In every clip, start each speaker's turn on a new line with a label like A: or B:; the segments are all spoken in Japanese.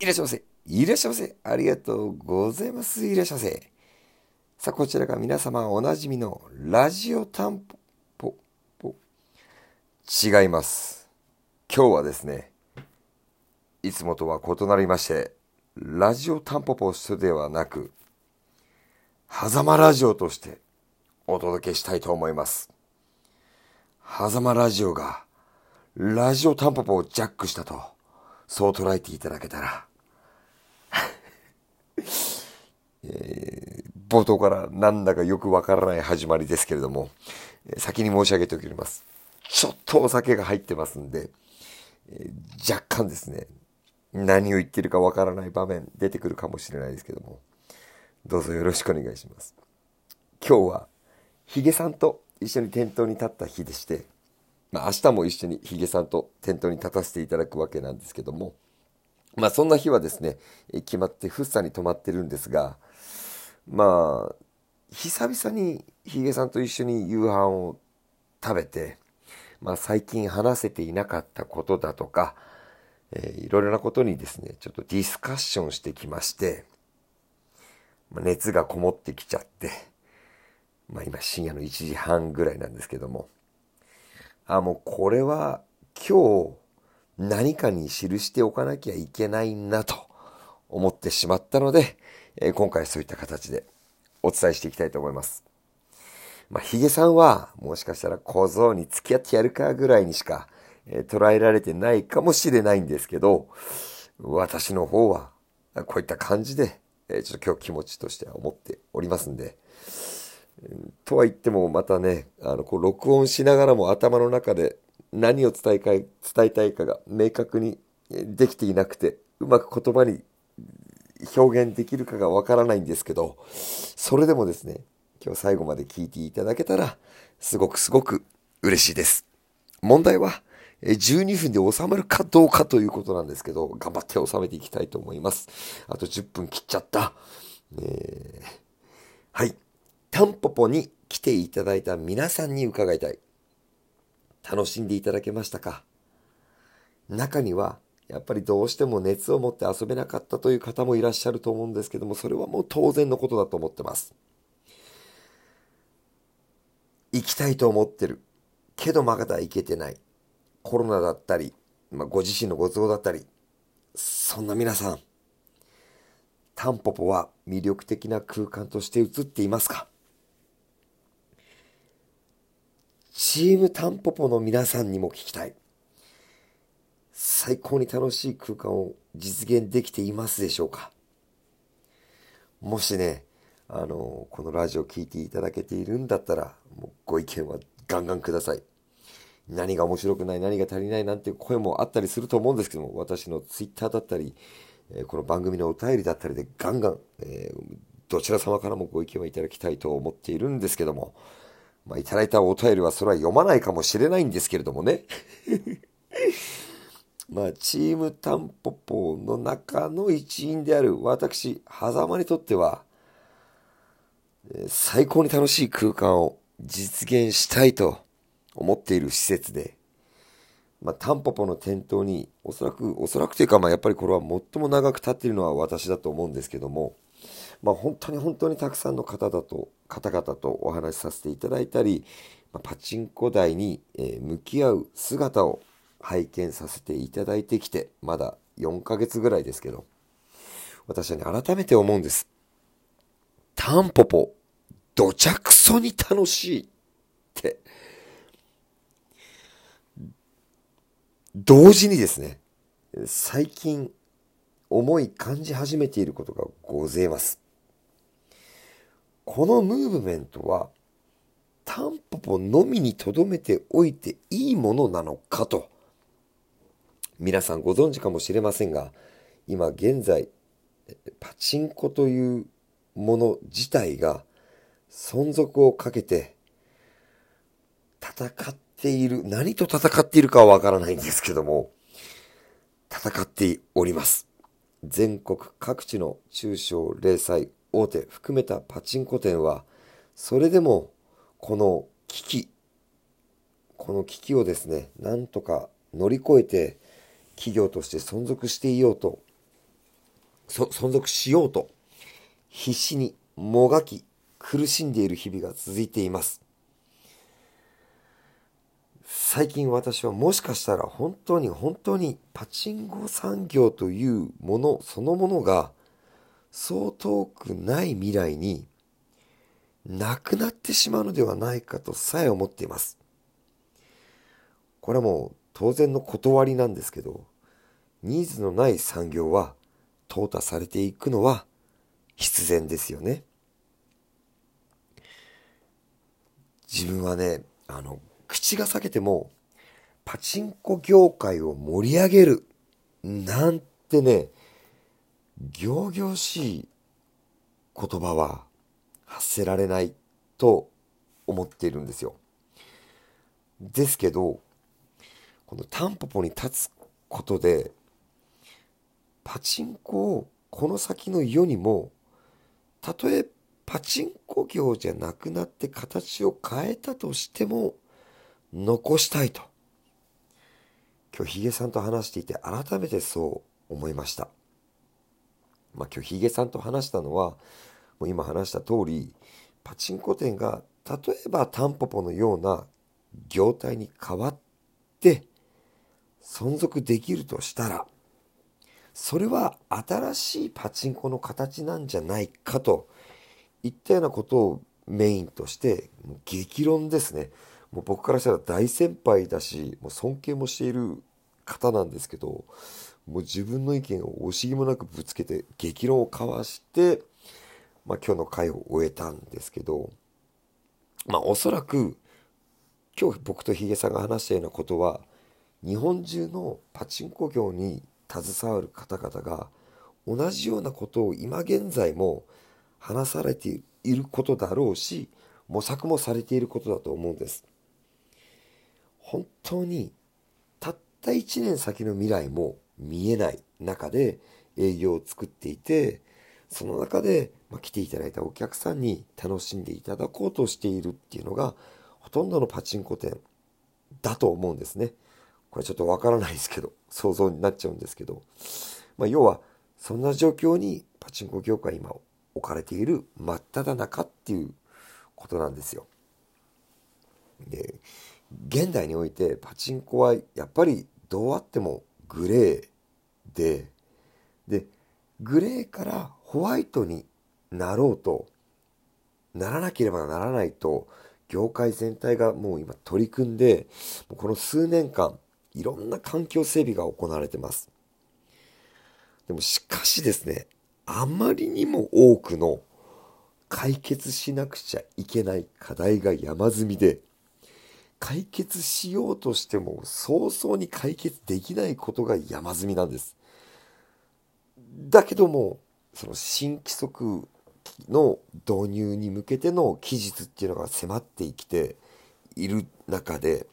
A: いらっしゃいませ。いらっしゃいませ。ありがとうございます。いらっしゃいませ。さあ、こちらが皆様おなじみのラジオタンポポ。違います。今日はですね、いつもとは異なりまして、ラジオタンポポスではなく、狭間ラジオとしてお届けしたいと思います。狭間ラジオがラジオタンポポをジャックしたと、そう捉えていただけたら、えー、冒頭からなんだかよくわからない始まりですけれども、先に申し上げておきます。ちょっとお酒が入ってますんで、えー、若干ですね、何を言ってるかわからない場面出てくるかもしれないですけども、どうぞよろしくお願いします。今日は、ヒゲさんと一緒に店頭に立った日でして、まあ明日も一緒にヒゲさんと店頭に立たせていただくわけなんですけども、まあそんな日はですね、決まってフッサに泊まってるんですが、まあ、久々にヒゲさんと一緒に夕飯を食べて、まあ最近話せていなかったことだとか、えー、いろいろなことにですね、ちょっとディスカッションしてきまして、まあ、熱がこもってきちゃって、まあ今深夜の1時半ぐらいなんですけども、あ、もうこれは今日何かに記しておかなきゃいけないなと思ってしまったので、えー、今回そういった形でお伝えしていきたいと思います。まあ、ヒゲさんはもしかしたら小僧に付き合ってやるかぐらいにしか、えー、捉えられてないかもしれないんですけど、私の方はこういった感じで、えー、ちょっと今日気持ちとしては思っておりますんで、とは言ってもまたね、あの、こう録音しながらも頭の中で何を伝えか伝えたいかが明確にできていなくて、うまく言葉に表現できるかがわからないんですけど、それでもですね、今日最後まで聞いていただけたら、すごくすごく嬉しいです。問題は、12分で収まるかどうかということなんですけど、頑張って収めていきたいと思います。あと10分切っちゃった。えー、はい。タンポポに来ていただいた皆さんに伺いたい。楽しんでいただけましたか？中には、やっぱりどうしても熱を持って遊べなかったという方もいらっしゃると思うんですけども、それはもう当然のことだと思ってます。行きたいと思ってる。けどまだ行けてない。コロナだったり、まあ、ご自身のご都合だったり、そんな皆さん、タンポポは魅力的な空間として映っていますか？チームタンポポの皆さんにも聞きたい。最高に楽しい空間を実現できていますでしょうか？もしね、あの、このラジオ聴いていただけているんだったら、もうご意見はガンガンください。何が面白くない、何が足りないなんていう声もあったりすると思うんですけども、私のツイッターだったり、えこの番組のお便りだったりでガンガン、え、どちら様からもご意見をいただきたいと思っているんですけども、まあ、いただいたお便りはそれは読まないかもしれないんですけれどもね。まあ、チームタンポポの中の一員である私、狭間にとっては、最高に楽しい空間を実現したいと思っている施設で、まあ、タンポポの店頭に、おそらく、おそらくというか、まあ、やっぱりこれは最も長く立っているのは私だと思うんですけども、まあ、本当に本当にたくさんの方だと、方々とお話しさせていただいたり、まあ、パチンコ台に、え向き合う姿を拝見させていただいてきて、まだ4ヶ月ぐらいですけど、私はね、改めて思うんです。タンポポ、どちゃくそに楽しいって、同時にですね、最近思い感じ始めていることがございます。このムーブメントは、タンポポのみに留めておいていいものなのかと、皆さんご存知かもしれませんが、今現在、パチンコというもの自体が存続をかけて戦っている、何と戦っているかはわからないんですけども、戦っております。全国各地の中小零細大手含めたパチンコ店は、それでもこの危機、この危機をですね、なんとか乗り越えて企業として存続していようと存続しようと必死にもがき苦しんでいる日々が続いています。最近私はもしかしたら本当に本当にパチンコ産業というものそのものがそう遠くない未来になくなってしまうのではないかとさえ思っています。これはもう当然の断りなんですけど、ニーズのない産業は淘汰されていくのは必然ですよね。自分はね、あの、口が裂けても、パチンコ業界を盛り上げる、なんてね、行々しい言葉は発せられないと思っているんですよ。ですけど、このタンポポに立つことで、パチンコをこの先の世にも、たとえパチンコ業じゃなくなって形を変えたとしても、残したいと。今日ヒゲさんと話していて改めてそう思いました。まあ今日ヒゲさんと話したのは、もう今話した通り、パチンコ店が例えばタンポポのような業態に変わって存続できるとしたら、それは新しいパチンコの形なんじゃないかといったようなことをメインとして激論ですね。もう僕からしたら大先輩だし、もう尊敬もしている方なんですけど、もう自分の意見を惜しげもなくぶつけて激論を交わして、まあ今日の会を終えたんですけど、まあおそらく今日僕とヒゲさんが話したようなことは、日本中のパチンコ業に携わる方々が同じようなことを今現在も話されていることだろうし模索もされていることだと思うんです。本当にたった1年先の未来も見えない中で営業を作っていてその中で、ま来ていただいたお客さんに楽しんでいただこうとしているっていうのがほとんどのパチンコ店だと思うんですね。これちょっとわからないですけど想像になっちゃうんですけど、まあ、要はそんな状況にパチンコ業界今置かれている真っ只中っていうことなんですよ。で現代においてパチンコはやっぱりどうあってもグレーででグレーからホワイトになろうとならなければならないと業界全体がもう今取り組んでこの数年間いろんな環境整備が行われてます。でもしかしですねあまりにも多くの解決しなくちゃいけない課題が山積みで解決しようとしても早々に解決できないことが山積みなんです。だけども、その新規則の導入に向けての期日っていうのが迫ってきている中で、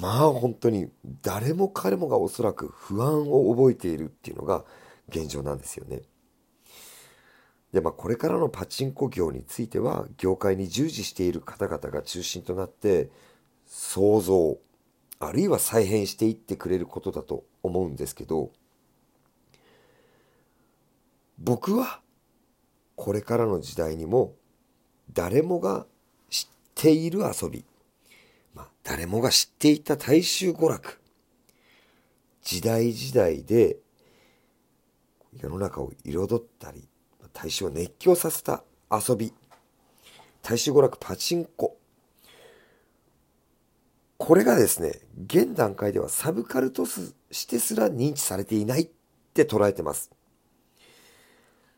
A: まあ本当に誰も彼もがおそらく不安を覚えているっていうのが現状なんですよね。で、まあ、これからのパチンコ業については、業界に従事している方々が中心となって、想像、あるいは再編していってくれることだと思うんですけど、僕は、これからの時代にも、誰もが知っている遊び、まあ、誰もが知っていた大衆娯楽、時代時代で世の中を彩ったり大衆を熱狂させた遊び。大衆娯楽パチンコ。これがですね現段階ではサブカルトスしてすら認知されていないって捉えてます。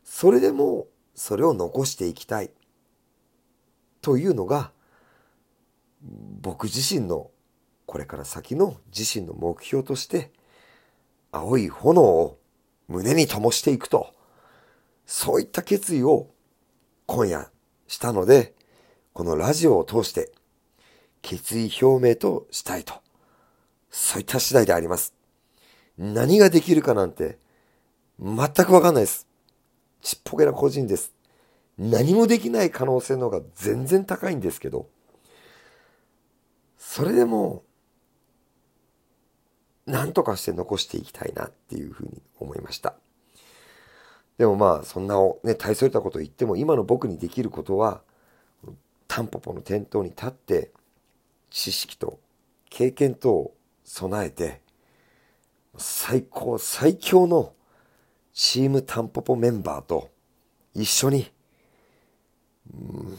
A: それでもそれを残していきたい。というのが僕自身のこれから先の自身の目標として青い炎を胸に灯していくと。そういった決意を今夜したので、このラジオを通して決意表明としたいと。そういった次第であります。何ができるかなんて全くわかんないです。ちっぽけな個人です。何もできない可能性の方が全然高いんですけど、それでも、何とかして残していきたいなっていうふうに思いました。でもまあ、そんなね、大それたこと言っても、今の僕にできることは、タンポポの店頭に立って、知識と経験とを備えて、最高、最強のチームタンポポメンバーと一緒に、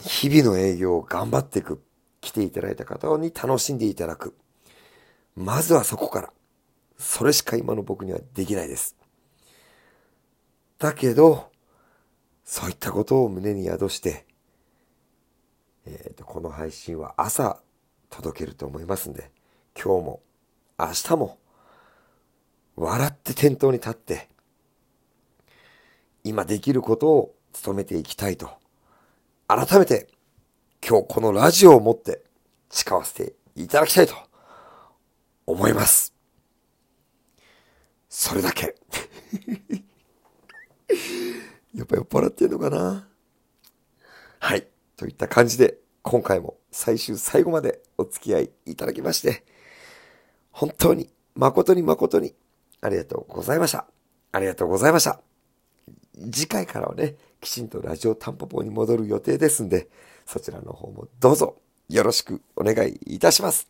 A: 日々の営業を頑張っていく。来ていただいた方に楽しんでいただく。まずはそこから。それしか今の僕にはできないです。だけど、そういったことを胸に宿して、えーと、この配信は朝届けると思いますんで、今日も明日も笑って店頭に立って、今できることを努めていきたいと、改めて今日このラジオをもって誓わせていただきたいと思います。それだけ。やっぱ酔っ払ってんのかな？はい。といった感じで、今回も最終最後までお付き合いいただきまして、本当に誠に誠にありがとうございました。ありがとうございました。次回からはね、きちんとラジオタンポポに戻る予定ですんで、そちらの方もどうぞよろしくお願いいたします。